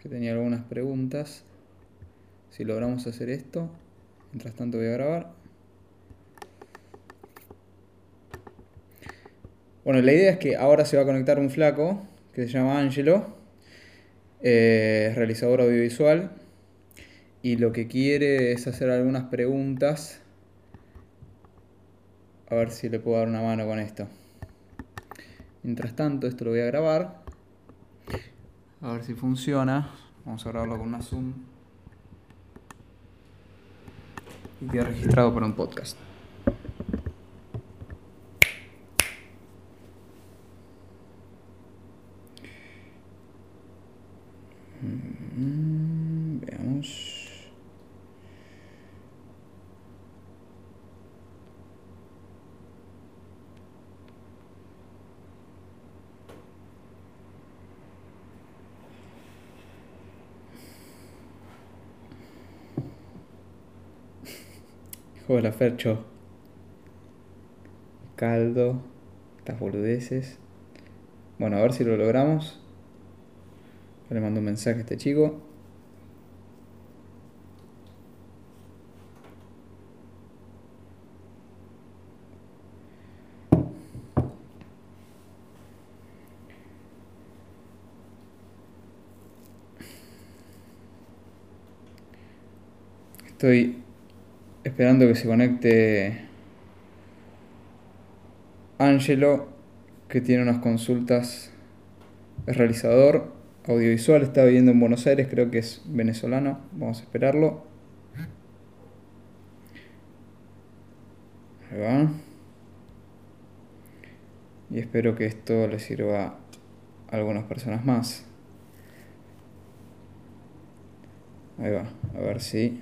que tenía algunas preguntas. Si logramos hacer esto. Mientras tanto voy a grabar. Bueno, la idea es que ahora se va a conectar un flaco que se llama Angelo, eh, realizador audiovisual, y lo que quiere es hacer algunas preguntas. A ver si le puedo dar una mano con esto. Mientras tanto, esto lo voy a grabar. A ver si funciona. Vamos a grabarlo con una Zoom. Y queda registrado para un podcast. Mm, Hola Fercho. Caldo. Estas boludeces. Bueno, a ver si lo logramos. Le mando un mensaje a este chico. Estoy esperando que se conecte Angelo, que tiene unas consultas, es realizador audiovisual, está viviendo en Buenos Aires, creo que es venezolano, vamos a esperarlo. Ahí va. Y espero que esto le sirva a algunas personas más. Ahí va, a ver si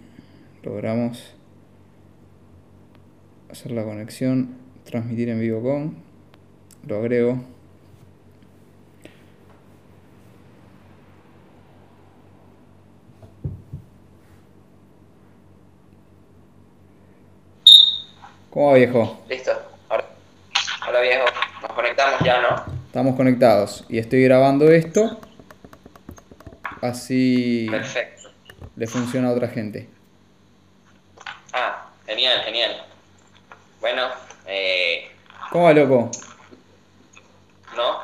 logramos hacer la conexión, transmitir en vivo con, lo agrego. ¿Cómo va viejo? Listo. Ahora, hola viejo, nos conectamos ya, ¿no? Estamos conectados y estoy grabando esto, así Perfecto. le funciona a otra gente. Ah, genial, genial. Bueno, eh, ¿Cómo va loco? ¿no?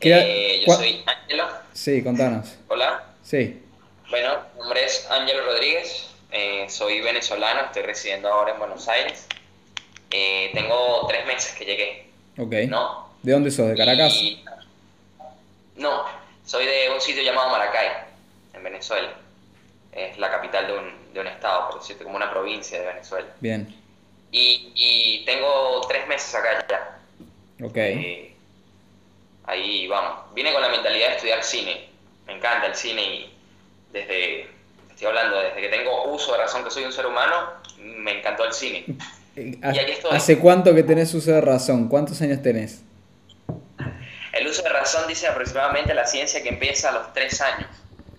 ¿Qué ha- Eh, yo soy Ángelo. Sí, contanos. Hola. Sí, Bueno, mi nombre es Ángelo Rodríguez. eh, soy venezolano, estoy residiendo ahora en Buenos Aires. Eh, tengo tres meses que llegué, ok. ¿no? ¿De dónde sos? ¿De Caracas? Y- No, soy de un sitio llamado Maracay, en Venezuela. Es la capital de un, de un estado, por decirte, como una provincia de Venezuela. Bien, Y, y tengo tres meses acá ya. ok. Eh, ahí vamos. Vine con la mentalidad de estudiar cine. Me encanta el cine y desde, estoy hablando, desde que tengo uso de razón que soy un ser humano, me encantó el cine. Eh, y aquí estoy. ¿Hace cuánto que tenés uso de razón? ¿Cuántos años tenés? El uso de razón dice aproximadamente la ciencia que empieza a los tres años.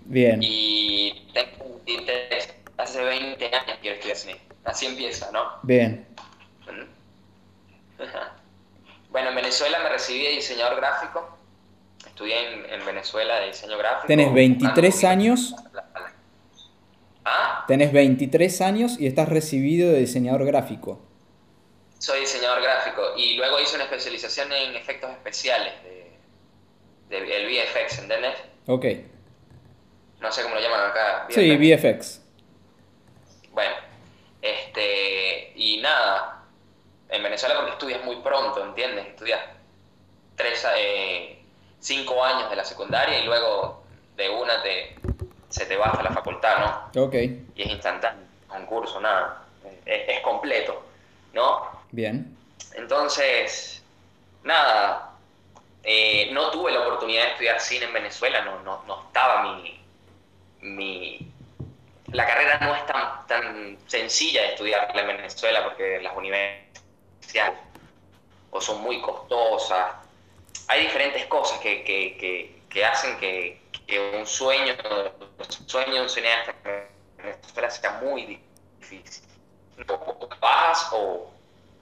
Bien, Y tengo 23, hace 20 años quiero estudiar cine. Así empieza, ¿no? bien. Bueno, en Venezuela me recibí de diseñador gráfico. Estudié en, en Venezuela de diseño gráfico. Tenés 23 buscando- años. ¿Ah? Tenés 23 años y estás recibido de diseñador gráfico. Soy diseñador gráfico y luego hice una especialización en efectos especiales, de, de- el VFX, ¿entendés? Ok. No sé cómo lo llaman acá. Sí, VFX. Bueno, este, y nada, en Venezuela porque estudias muy pronto, ¿entiendes? Estudias tres, eh, cinco años de la secundaria y luego de una te, se te va hasta la facultad, ¿no? Ok, Y es instantáneo, un curso, nada, es, es completo, ¿no? bien. Entonces, nada, eh, no tuve la oportunidad de estudiar cine en Venezuela, no, no, no estaba mi, mi... La carrera no es tan, tan sencilla de estudiarla en Venezuela porque las universidades o son muy costosas. Hay diferentes cosas que, que, que, que hacen que, un sueño, un sueño de un cineasta en Venezuela sea muy difícil. O vas o,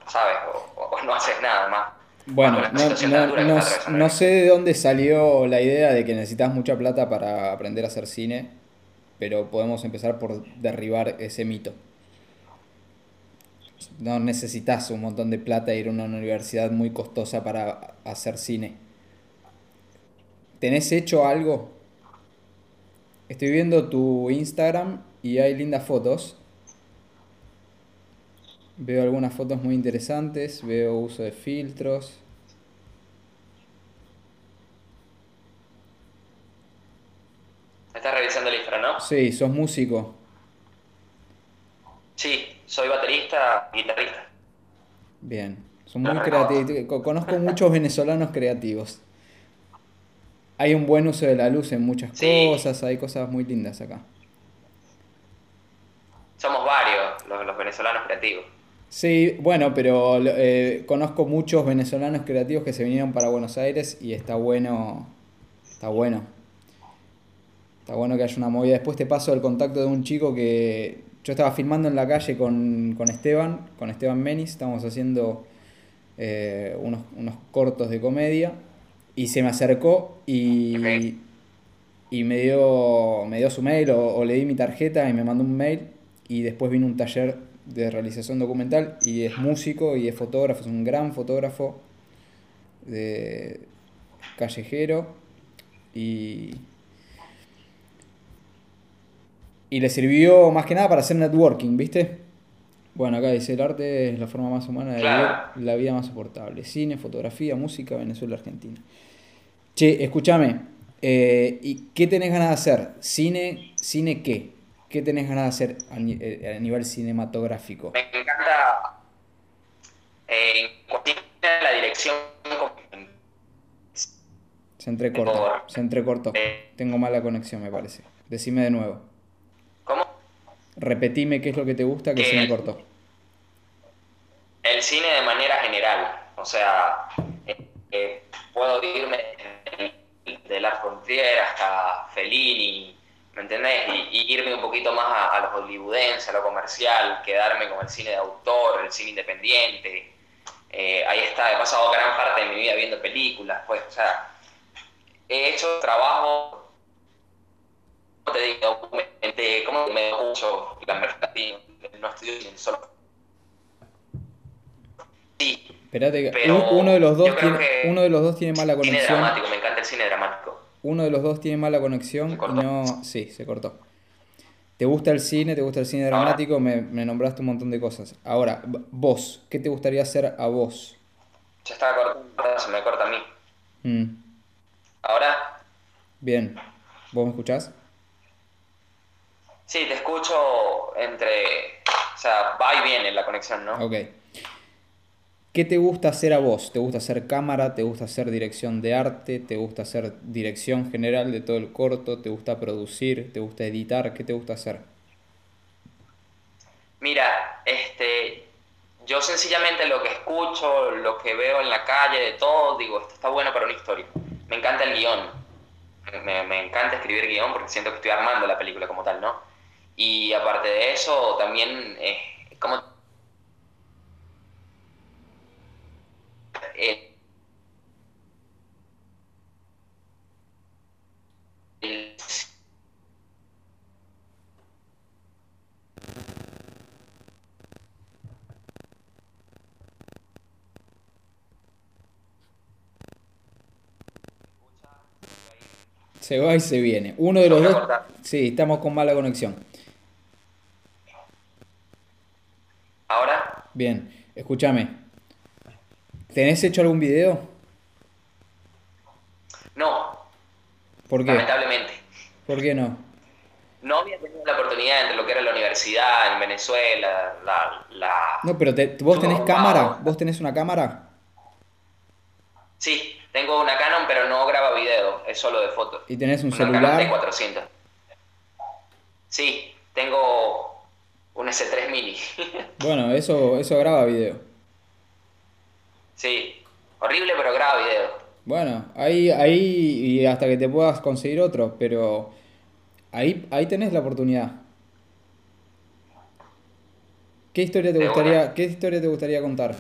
¿sabes? O, o no haces nada más. Bueno, no, no- no- no sé de dónde salió la idea de que necesitas mucha plata para aprender a hacer cine, pero podemos empezar por derribar ese mito. No necesitas un montón de plata e ir a una universidad muy costosa para hacer cine. ¿Tenés hecho algo? Estoy viendo tu Instagram y hay lindas fotos. Veo algunas fotos muy interesantes, veo uso de filtros. Estás revisando el infra, ¿no? Sí, sos músico. Sí, soy baterista, guitarrista. Bien. Son muy creativos. Co- Conozco muchos venezolanos creativos. Hay un buen uso de la luz en muchas Sí. cosas, hay cosas muy lindas acá. Somos varios los, los venezolanos creativos. Sí, bueno, pero eh, conozco muchos venezolanos creativos que se vinieron para Buenos Aires y está bueno, está bueno. Está bueno que haya una movida. Después te paso el contacto de un chico que yo estaba filmando en la calle con, con Esteban, con Esteban Menis, estábamos haciendo eh, unos, unos cortos de comedia. Y se me acercó y, y me dio, me dio su mail o, o le di mi tarjeta y me mandó un mail. Y después vino un taller de realización documental y es músico y es fotógrafo, es un gran fotógrafo de callejero. Y, y le sirvió más que nada para hacer networking, ¿viste? Bueno, acá dice, el arte es la forma más humana de Claro. vivir la vida más soportable. Cine, fotografía, música, Venezuela, Argentina. Che, escúchame, eh, ¿y qué tenés ganas de hacer? ¿Cine? ¿Cine qué? ¿Qué tenés ganas de hacer a, eh, a nivel cinematográfico? Me encanta eh, la dirección Se entrecorta, se entrecortó. Eh. Tengo mala conexión, me parece. Decime de nuevo. Repetime qué es lo que te gusta que se me Eh, cortó. El cine de manera general. O sea, eh, eh, puedo irme de la Frontier hasta Fellini, ¿me entendés? Y, y irme un poquito más a, a los hollywoodenses, a lo comercial, quedarme con el cine de autor, el cine independiente. Eh, ahí está, he pasado gran parte de mi vida viendo películas, pues, o sea, he hecho trabajo, ¿cómo te digo? ¿cómo me mucho la? No cine, solo. Sí, Espérate pero un- uno de los dos tiene, uno de los dos tiene mala cine conexión. dramático, me encanta el cine dramático. Uno de los dos tiene mala conexión ¿Se y no. Sí, se cortó. ¿Te gusta el cine? ¿Te gusta el cine dramático? Me, me nombraste un montón de cosas. Ahora, vos, ¿qué te gustaría hacer a vos? Se estaba cortando, se me corta a mí. Mm, Ahora, bien. ¿Vos me escuchás? Sí, te escucho entre. O sea, va y viene la conexión, ¿no? Ok. ¿Qué te gusta hacer a vos? ¿Te gusta hacer cámara? ¿Te gusta hacer dirección de arte? ¿Te gusta hacer dirección general de todo el corto? ¿Te gusta producir? ¿Te gusta editar? ¿Qué te gusta hacer? Mira, este, yo sencillamente lo que escucho, lo que veo en la calle, de todo, digo, esto está bueno para una historia. Me encanta el guion. Me, me encanta escribir guion porque siento que estoy armando la película como tal, ¿no? Y aparte de eso, también, eh, como... eh, Se va y se viene. Uno de los dos. Sí, estamos con mala conexión. Ahora, Bien, escúchame. ¿Tenés hecho algún video? no, ¿Por qué? lamentablemente. ¿Por qué no? No había tenido la oportunidad entre lo que era la universidad en Venezuela, la... la... No, pero te- vos tenés No, cámara. ¿Vos tenés una cámara? Sí, tengo una Canon, pero no graba video, es solo de fotos. ¿Y tenés un Una Canon celular? T400. Sí, tengo un S3 Mini. Bueno, eso, eso graba video. sí, horrible, pero graba video. Bueno, ahí, ahí y hasta que te puedas conseguir otro, pero ahí, ahí tenés la oportunidad. ¿Qué historia te gustaría, una. qué historia te gustaría contar?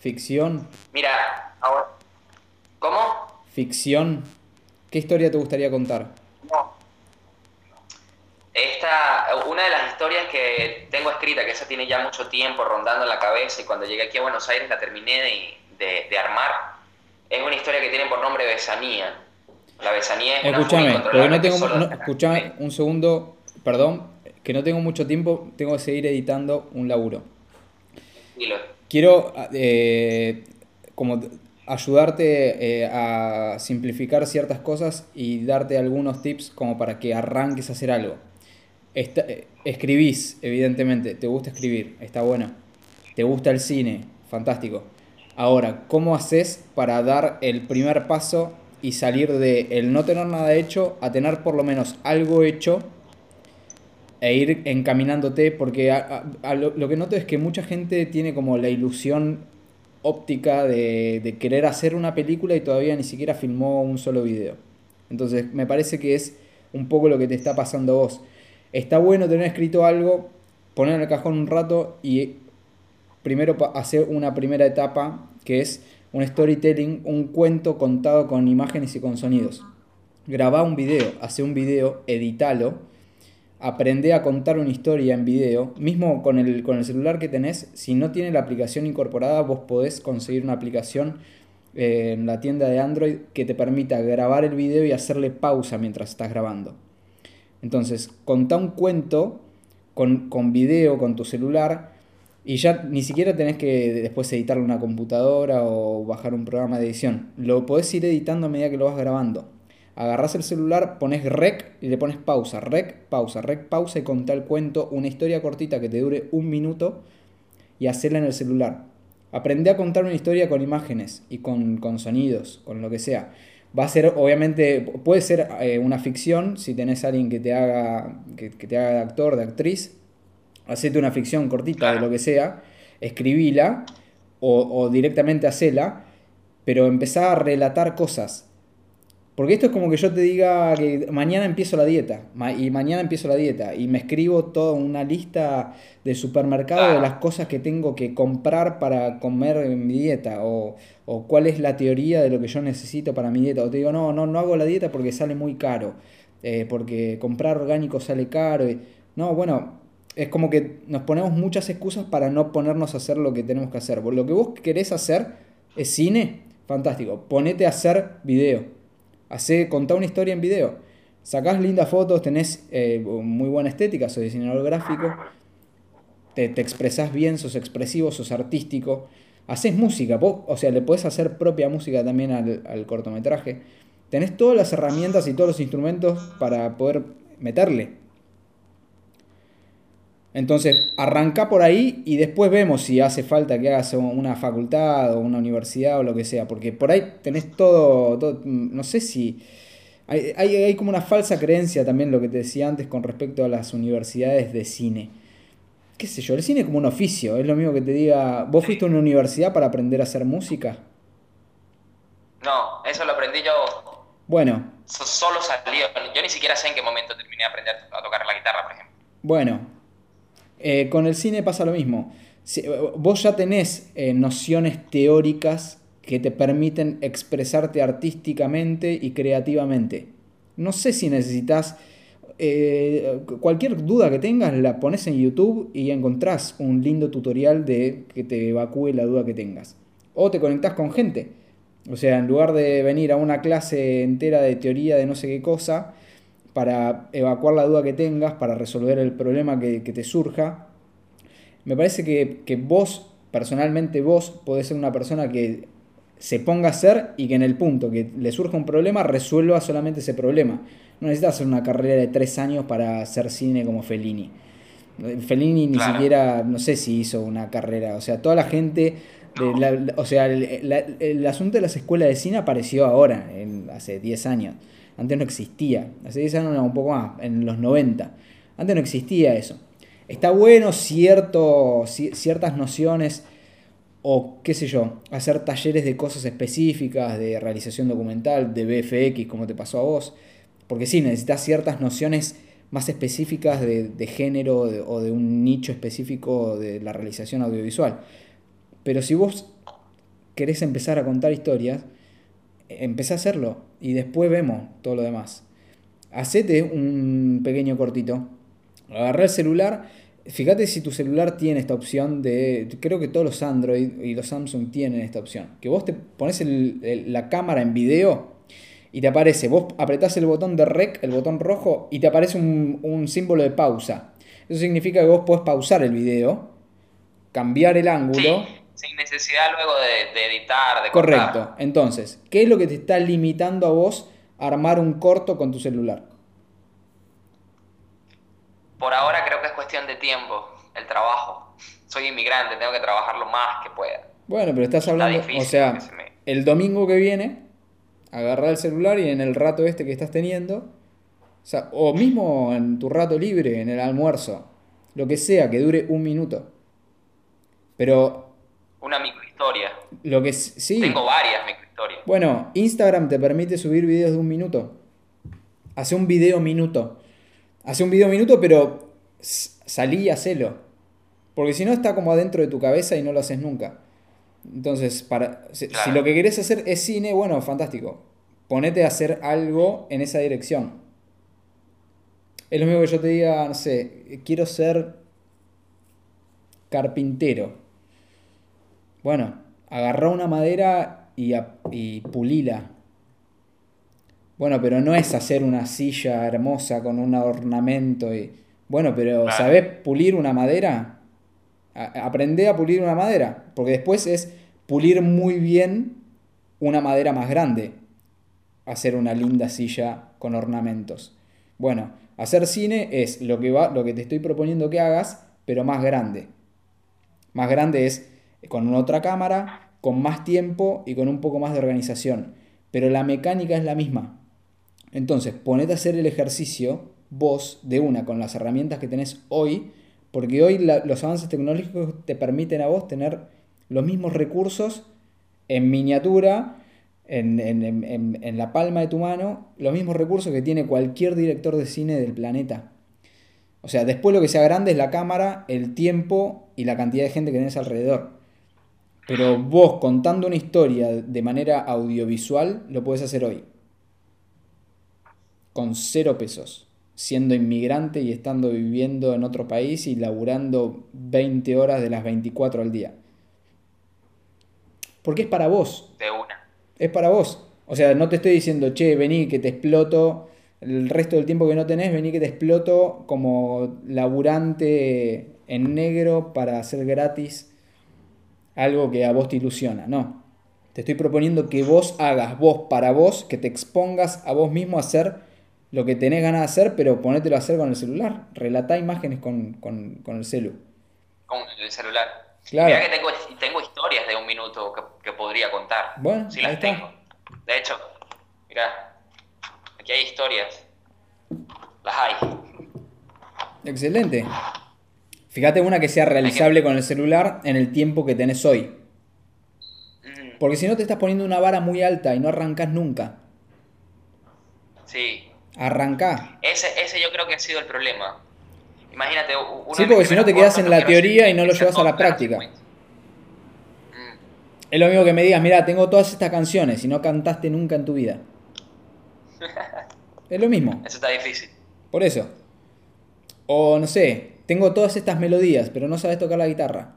¿Ficción? Mira, ¿Cómo? Ficción. ¿Qué historia te gustaría contar? No. Esta, una de las historias que tengo escrita, que esa tiene ya mucho tiempo rondando en la cabeza y cuando llegué aquí a Buenos Aires la terminé de, de, armar, es una historia que tiene por nombre Besanía. La besanía es Escúchame, porque no tengo, no, escuchame un segundo, perdón, que no tengo mucho tiempo, tengo que seguir editando un laburo. Quiero eh, como ayudarte eh, a simplificar ciertas cosas y darte algunos tips como para que arranques a hacer algo. Eh, escribís, evidentemente, te gusta escribir, está bueno. Te gusta el cine, fantástico. Ahora, ¿cómo haces para dar el primer paso y salir de el no tener nada hecho a tener por lo menos algo hecho e ir encaminándote? Porque lo, lo, que noto es que mucha gente tiene como la ilusión óptica de, de querer hacer una película y todavía ni siquiera filmó un solo video. Entonces, me parece que es un poco lo que te está pasando a vos Está bueno tener escrito algo, poner en el cajón un rato y primero hacer una primera etapa que es un storytelling, un cuento contado con imágenes y con sonidos. Graba un video, hace un video, editalo, aprende a contar una historia en video, mismo con el, con el celular que tenés, si no tiene la aplicación incorporada, vos podés conseguir una aplicación eh, en la tienda de Android que te permita grabar el video y hacerle pausa mientras estás grabando. Entonces, contá un cuento con, con video, con tu celular, y ya ni siquiera tenés que después editarlo en una computadora o bajar un programa de edición. Lo podés ir editando a medida que lo vas grabando. Agarrás el celular, pones rec y le pones pausa, rec, pausa, rec, pausa y contá el cuento, una historia cortita que te dure un minuto y hacerla en el celular. Aprende a contar una historia con imágenes y con, con sonidos, con lo que sea va a ser, obviamente, puede ser eh, una ficción, si tenés a alguien que te haga, que, te haga de actor, de actriz, hacete una ficción cortita de lo que sea, escribila o, o directamente hacela, pero empezá a relatar cosas. Porque esto es como que yo te diga que mañana empiezo la dieta, y mañana empiezo la dieta, y me escribo toda una lista de supermercado de las cosas que tengo que comprar para comer en mi dieta, o, cuál es la teoría de lo que yo necesito para mi dieta. O te digo, no, no, no hago la dieta porque sale muy caro, eh, porque comprar orgánico sale caro. Y... No, bueno, es como que nos ponemos muchas excusas para no ponernos a hacer lo que tenemos que hacer. Lo que vos querés hacer es cine, fantástico, ponete a hacer video Hacé, contá una historia en video. Sacás lindas fotos, tenés eh, muy buena estética, sos diseñador gráfico, te, te, expresás bien, sos expresivo, sos artístico. Haces música, o sea, le puedes hacer propia música también al, al cortometraje. Tenés todas las herramientas y todos los instrumentos para poder meterle. Entonces, arranca por ahí y después vemos si hace falta que hagas una facultad o una universidad o lo que sea, porque por ahí tenés todo, no sé si... Hay, hay, como una falsa creencia también, lo que te decía antes, con respecto a las universidades de cine. ¿Qué sé yo? El cine es como un oficio, es lo mismo que te diga, ¿vos fuiste a una universidad para aprender a hacer música? No, eso lo aprendí yo. Bueno. Solo salió, yo ni siquiera sé en qué momento terminé de aprender a tocar la guitarra, por ejemplo. Bueno, eh, con el cine pasa lo mismo. vos ya tenés eh, nociones teóricas que te permiten expresarte artísticamente y creativamente. No sé si necesitas... Eh, cualquier duda que tengas la pones en YouTube y encontrás un lindo tutorial de que te evacúe la duda que tengas. O te conectás con gente. O sea, en lugar de venir a una clase entera de teoría de no sé qué cosa, para evacuar la duda que tengas, para resolver el problema que, te surja. Me parece que, vos, personalmente vos, podés ser una persona que se ponga a hacer y que en el punto que le surja un problema resuelva solamente ese problema. No necesitas hacer una carrera de tres años para hacer cine como Fellini. Fellini ni siquiera, no sé si hizo una carrera. O sea, toda la gente, o sea, el, asunto de las escuelas de cine apareció ahora, en, hace 10 años. Antes no existía. Hace 10 años, un poco más, en los 90. Antes no existía eso. Está bueno cierto, ciertas nociones o qué sé yo, hacer talleres de cosas específicas, de realización documental, de BFX, como te pasó a vos. Porque sí, necesitas ciertas nociones más específicas de, género o de un nicho específico de la realización audiovisual. Pero si vos querés empezar a contar historias, empecé a hacerlo y después vemos todo lo demás. Hacete un pequeño cortito, agarrá el celular, fíjate si tu celular tiene esta opción de, creo que todos los Android y los Samsung tienen esta opción, que vos te pones la cámara en video y te aparece, vos apretás el botón de rec, el botón rojo, y te aparece un, símbolo de pausa. Eso significa que vos podés pausar el video, cambiar el ángulo. Sin necesidad luego de, editar, de Correcto. Entonces, ¿qué es lo que te está limitando a vos a armar un corto con tu celular? Por ahora creo que es cuestión de tiempo, el trabajo. Soy inmigrante, tengo que trabajar lo más que pueda. Bueno, pero estás hablando, o sea, el domingo que viene agarrar el celular y en el rato este que estás teniendo, o, sea, o mismo en tu rato libre, en el almuerzo, lo que sea, que dure un minuto. Pero... Una microhistoria. Lo que sí. Tengo varias microhistorias. Bueno, Instagram te permite subir videos de un minuto. Hace un video minuto. Hace un video minuto, pero salí y hacelo. Porque si no está como adentro de tu cabeza y no lo haces nunca. Entonces, para, si, lo que querés hacer es cine, bueno, fantástico. Ponete a hacer algo en esa dirección. Es lo mismo que yo te diga, no sé, quiero ser carpintero. Bueno, agarra una madera y, y pulila. Bueno, pero no es hacer una silla hermosa con un ornamento y... Bueno, pero ¿sabés pulir una madera? aprende a pulir una madera, porque después es pulir muy bien una madera más grande, hacer una linda silla con ornamentos. Bueno, hacer cine es lo que, va, lo que te estoy proponiendo que hagas, pero más grande. Más grande es con otra cámara, con más tiempo y con un poco más de organización. Pero la mecánica es la misma. Entonces, ponete a hacer el ejercicio vos de una con las herramientas que tenés hoy porque hoy los avances tecnológicos te permiten a vos tener los mismos recursos en miniatura, en, la palma de tu mano, los mismos recursos que tiene cualquier director de cine del planeta. O sea, después lo que sea grande es la cámara, el tiempo y la cantidad de gente que tenés alrededor. Pero vos contando una historia de manera audiovisual lo puedes hacer hoy. Con cero pesos siendo inmigrante y estando viviendo en otro país y laburando 20 horas de las 24 al día. Porque es para vos. De una. Es para vos. O sea, no te estoy diciendo, che, vení que te exploto. El resto del tiempo que no tenés, vení que te exploto como laburante en negro para hacer gratis algo que a vos te ilusiona. No. Te estoy proponiendo que vos hagas vos para vos, que te expongas a vos mismo a hacer lo que tenés ganas de hacer, pero ponételo a hacer con el celular. Relatá imágenes con, el celu. Con el celular. Claro. Mirá que tengo, tengo historias de un minuto que, podría contar. Bueno, sí las tengo. De hecho, mirá, aquí hay historias. Las hay. Excelente. Fíjate una que sea realizable con el celular en el tiempo que tenés hoy. Porque si no te estás poniendo una vara muy alta y no arrancas nunca. Sí, Arranca. Ese, ese yo creo que ha sido el problema. Imagínate. sí, porque si no te quedas en la teoría y no lo llevas a la práctica. Mm. Es lo mismo que me digas, mira, tengo todas estas canciones y no cantaste nunca en tu vida. es lo mismo. Eso está difícil. Por eso. O no sé, tengo todas estas melodías, pero no sabes tocar la guitarra.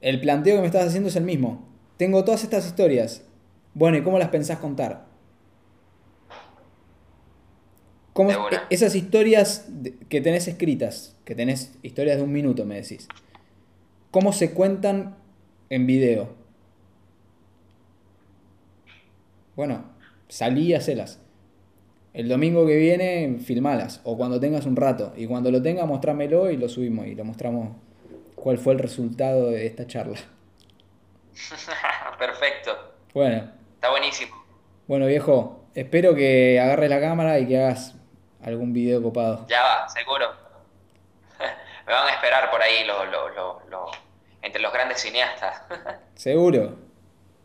El planteo que me estás haciendo es el mismo. Tengo todas estas historias. Bueno, ¿y cómo las pensás contar? esas historias que tenés escritas, que tenés historias de un minuto, me decís, ¿cómo se cuentan en video? Bueno, salí y hacelas. El domingo que viene, filmalas. O cuando tengas un rato. Y cuando lo tenga, mostrámelo y lo subimos y lo mostramos cuál fue el resultado de esta charla. Perfecto. Bueno. Está buenísimo. Bueno, viejo, espero que agarres la cámara y que hagas algún video copado. Ya va, seguro. Me van a esperar por ahí entre los grandes cineastas. seguro,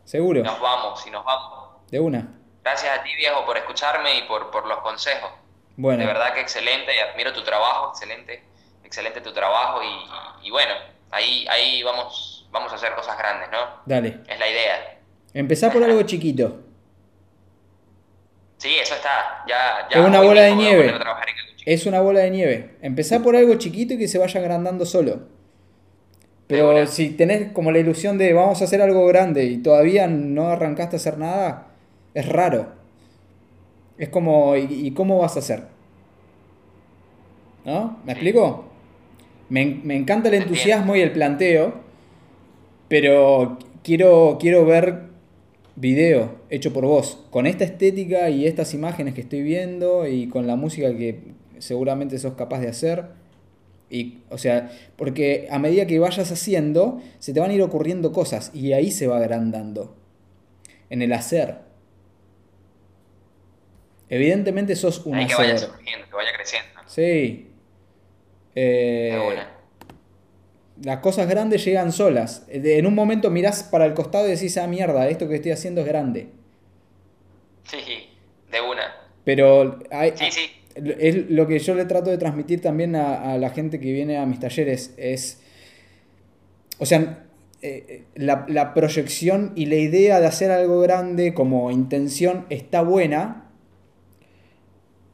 seguro. Nos vamos y nos vamos. De una. Gracias a ti, viejo, por escucharme y por, por los consejos. Bueno. De verdad que excelente, y admiro tu trabajo, excelente, excelente tu trabajo y, bueno, ahí, ahí vamos, vamos a hacer cosas grandes, ¿no? Dale. Es la idea. Empezá por algo chiquito. Sí, eso está. Ya, ya Es una bola de nieve. en. Es una bola de nieve. Empezá por algo chiquito y que se vaya agrandando solo. Pero si tenés como la ilusión de vamos a hacer algo grande y todavía no arrancaste a hacer nada, es raro. Es como, ¿y, y cómo vas a hacer? ¿No? ¿Me explico? Me, me encanta el entusiasmo y el planteo, pero quiero, quiero ver video hecho por vos, con esta estética y estas imágenes que estoy viendo y con la música que seguramente sos capaz de hacer. Y, o sea, porque a medida que vayas haciendo, se te van a ir ocurriendo cosas y ahí se va agrandando. En el hacer. Evidentemente sos un Ahí que vaya surgiendo, que vaya creciendo. Sí. Eh, De una. las cosas grandes llegan solas. En un momento mirás para el costado y decís, ah, mierda, esto que estoy haciendo es grande. Sí, de una. Pero hay- Sí, sí. es lo que yo le trato de transmitir también a, a la gente que viene a mis talleres. Es, o sea, eh, la, la proyección y la idea de hacer algo grande como intención está buena,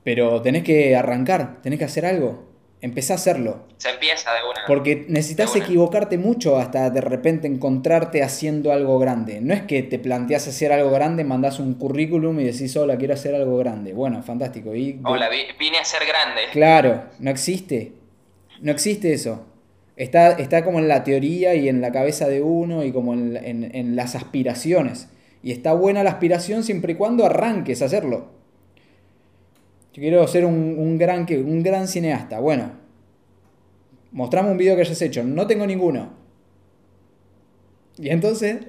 pero tenés que arrancar, tenés que hacer algo. Empezá a hacerlo. Se empieza de una. Porque necesitas equivocarte mucho hasta de repente encontrarte haciendo algo grande. No es que te planteas hacer algo grande, mandás un currículum y decís, hola, quiero hacer algo grande. Bueno, fantástico. Y de- Hola, vi- vine a ser grande. Claro, no existe. No existe eso. Está, está como en la teoría y en la cabeza de uno y como en, en- en las aspiraciones. Y está buena la aspiración siempre y cuando arranques a hacerlo. Yo quiero ser un, un gran, un gran cineasta. Bueno, mostrame un video que hayas hecho. No tengo ninguno. Y entonces,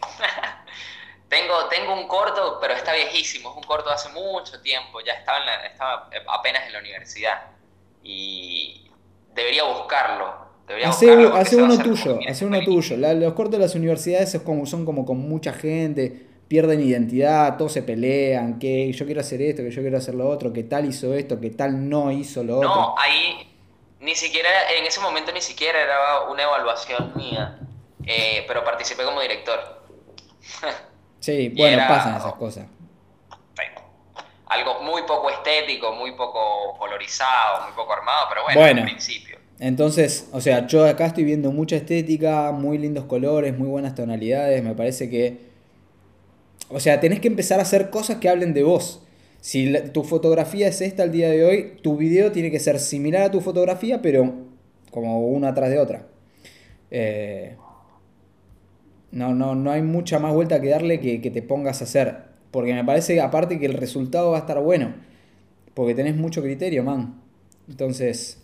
Tengo, tengo un corto, pero está viejísimo. Es un corto de hace mucho tiempo. Ya estaba, en la- estaba apenas en la universidad. Y debería buscarlo. Debería Hace, buscarlo hace uno tuyo, hace uno tuyo. La- los cortos de las universidades es como, son como con mucha gente, pierden identidad, todos se pelean, que yo quiero hacer esto, que yo quiero hacer lo otro, que tal hizo esto, que tal no hizo lo otro. No, ahí ni siquiera, en ese momento ni siquiera era una evaluación mía, eh, pero participé como director. Sí, bueno, era- pasan esas cosas. Algo muy poco estético, muy poco colorizado, muy poco armado, pero bueno, Bueno. al principio. Entonces, o sea, yo acá estoy viendo mucha estética, muy lindos colores, muy buenas tonalidades, me parece que... O sea, tenés que empezar a hacer cosas que hablen de vos. Si tu fotografía es esta al día de hoy, tu video tiene que ser similar a tu fotografía, pero como una atrás de otra. Eh, no, no, no hay mucha más vuelta que darle que, que te pongas a hacer. Porque me parece, aparte, que el resultado va a estar bueno. Porque tenés mucho criterio, man. Entonces,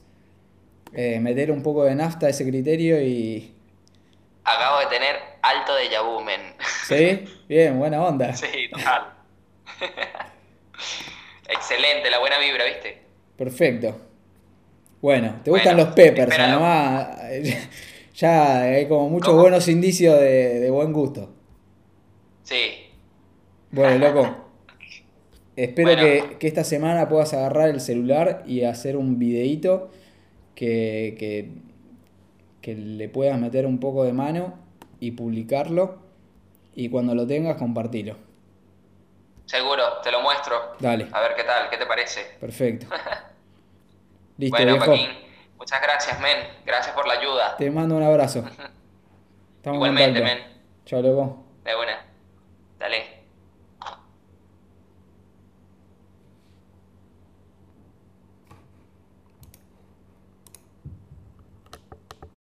eh, meter un poco de nafta a ese criterio y... Acabo de tener alto de vu, men. ¿Sí? Bien, buena onda. sí, total. Excelente, la buena vibra, ¿viste? Perfecto. Bueno, ¿te gustan los peppers? espéralo. Nomás, ya hay como muchos ¿Cómo? buenos indicios de, de buen gusto. Sí. Bueno, loco. Espero Bueno. que, que esta semana puedas agarrar el celular y hacer un videíto que, que, que le puedas meter un poco de mano y publicarlo. Y cuando lo tengas, compartilo. Seguro, te lo muestro. Dale, A ver qué tal, qué te parece. perfecto. Listo, bueno, viejo. Paquín, muchas gracias, men. Gracias por la ayuda. Te mando un abrazo. Estamos en Igualmente, men. Chao, loco. De una. Dale.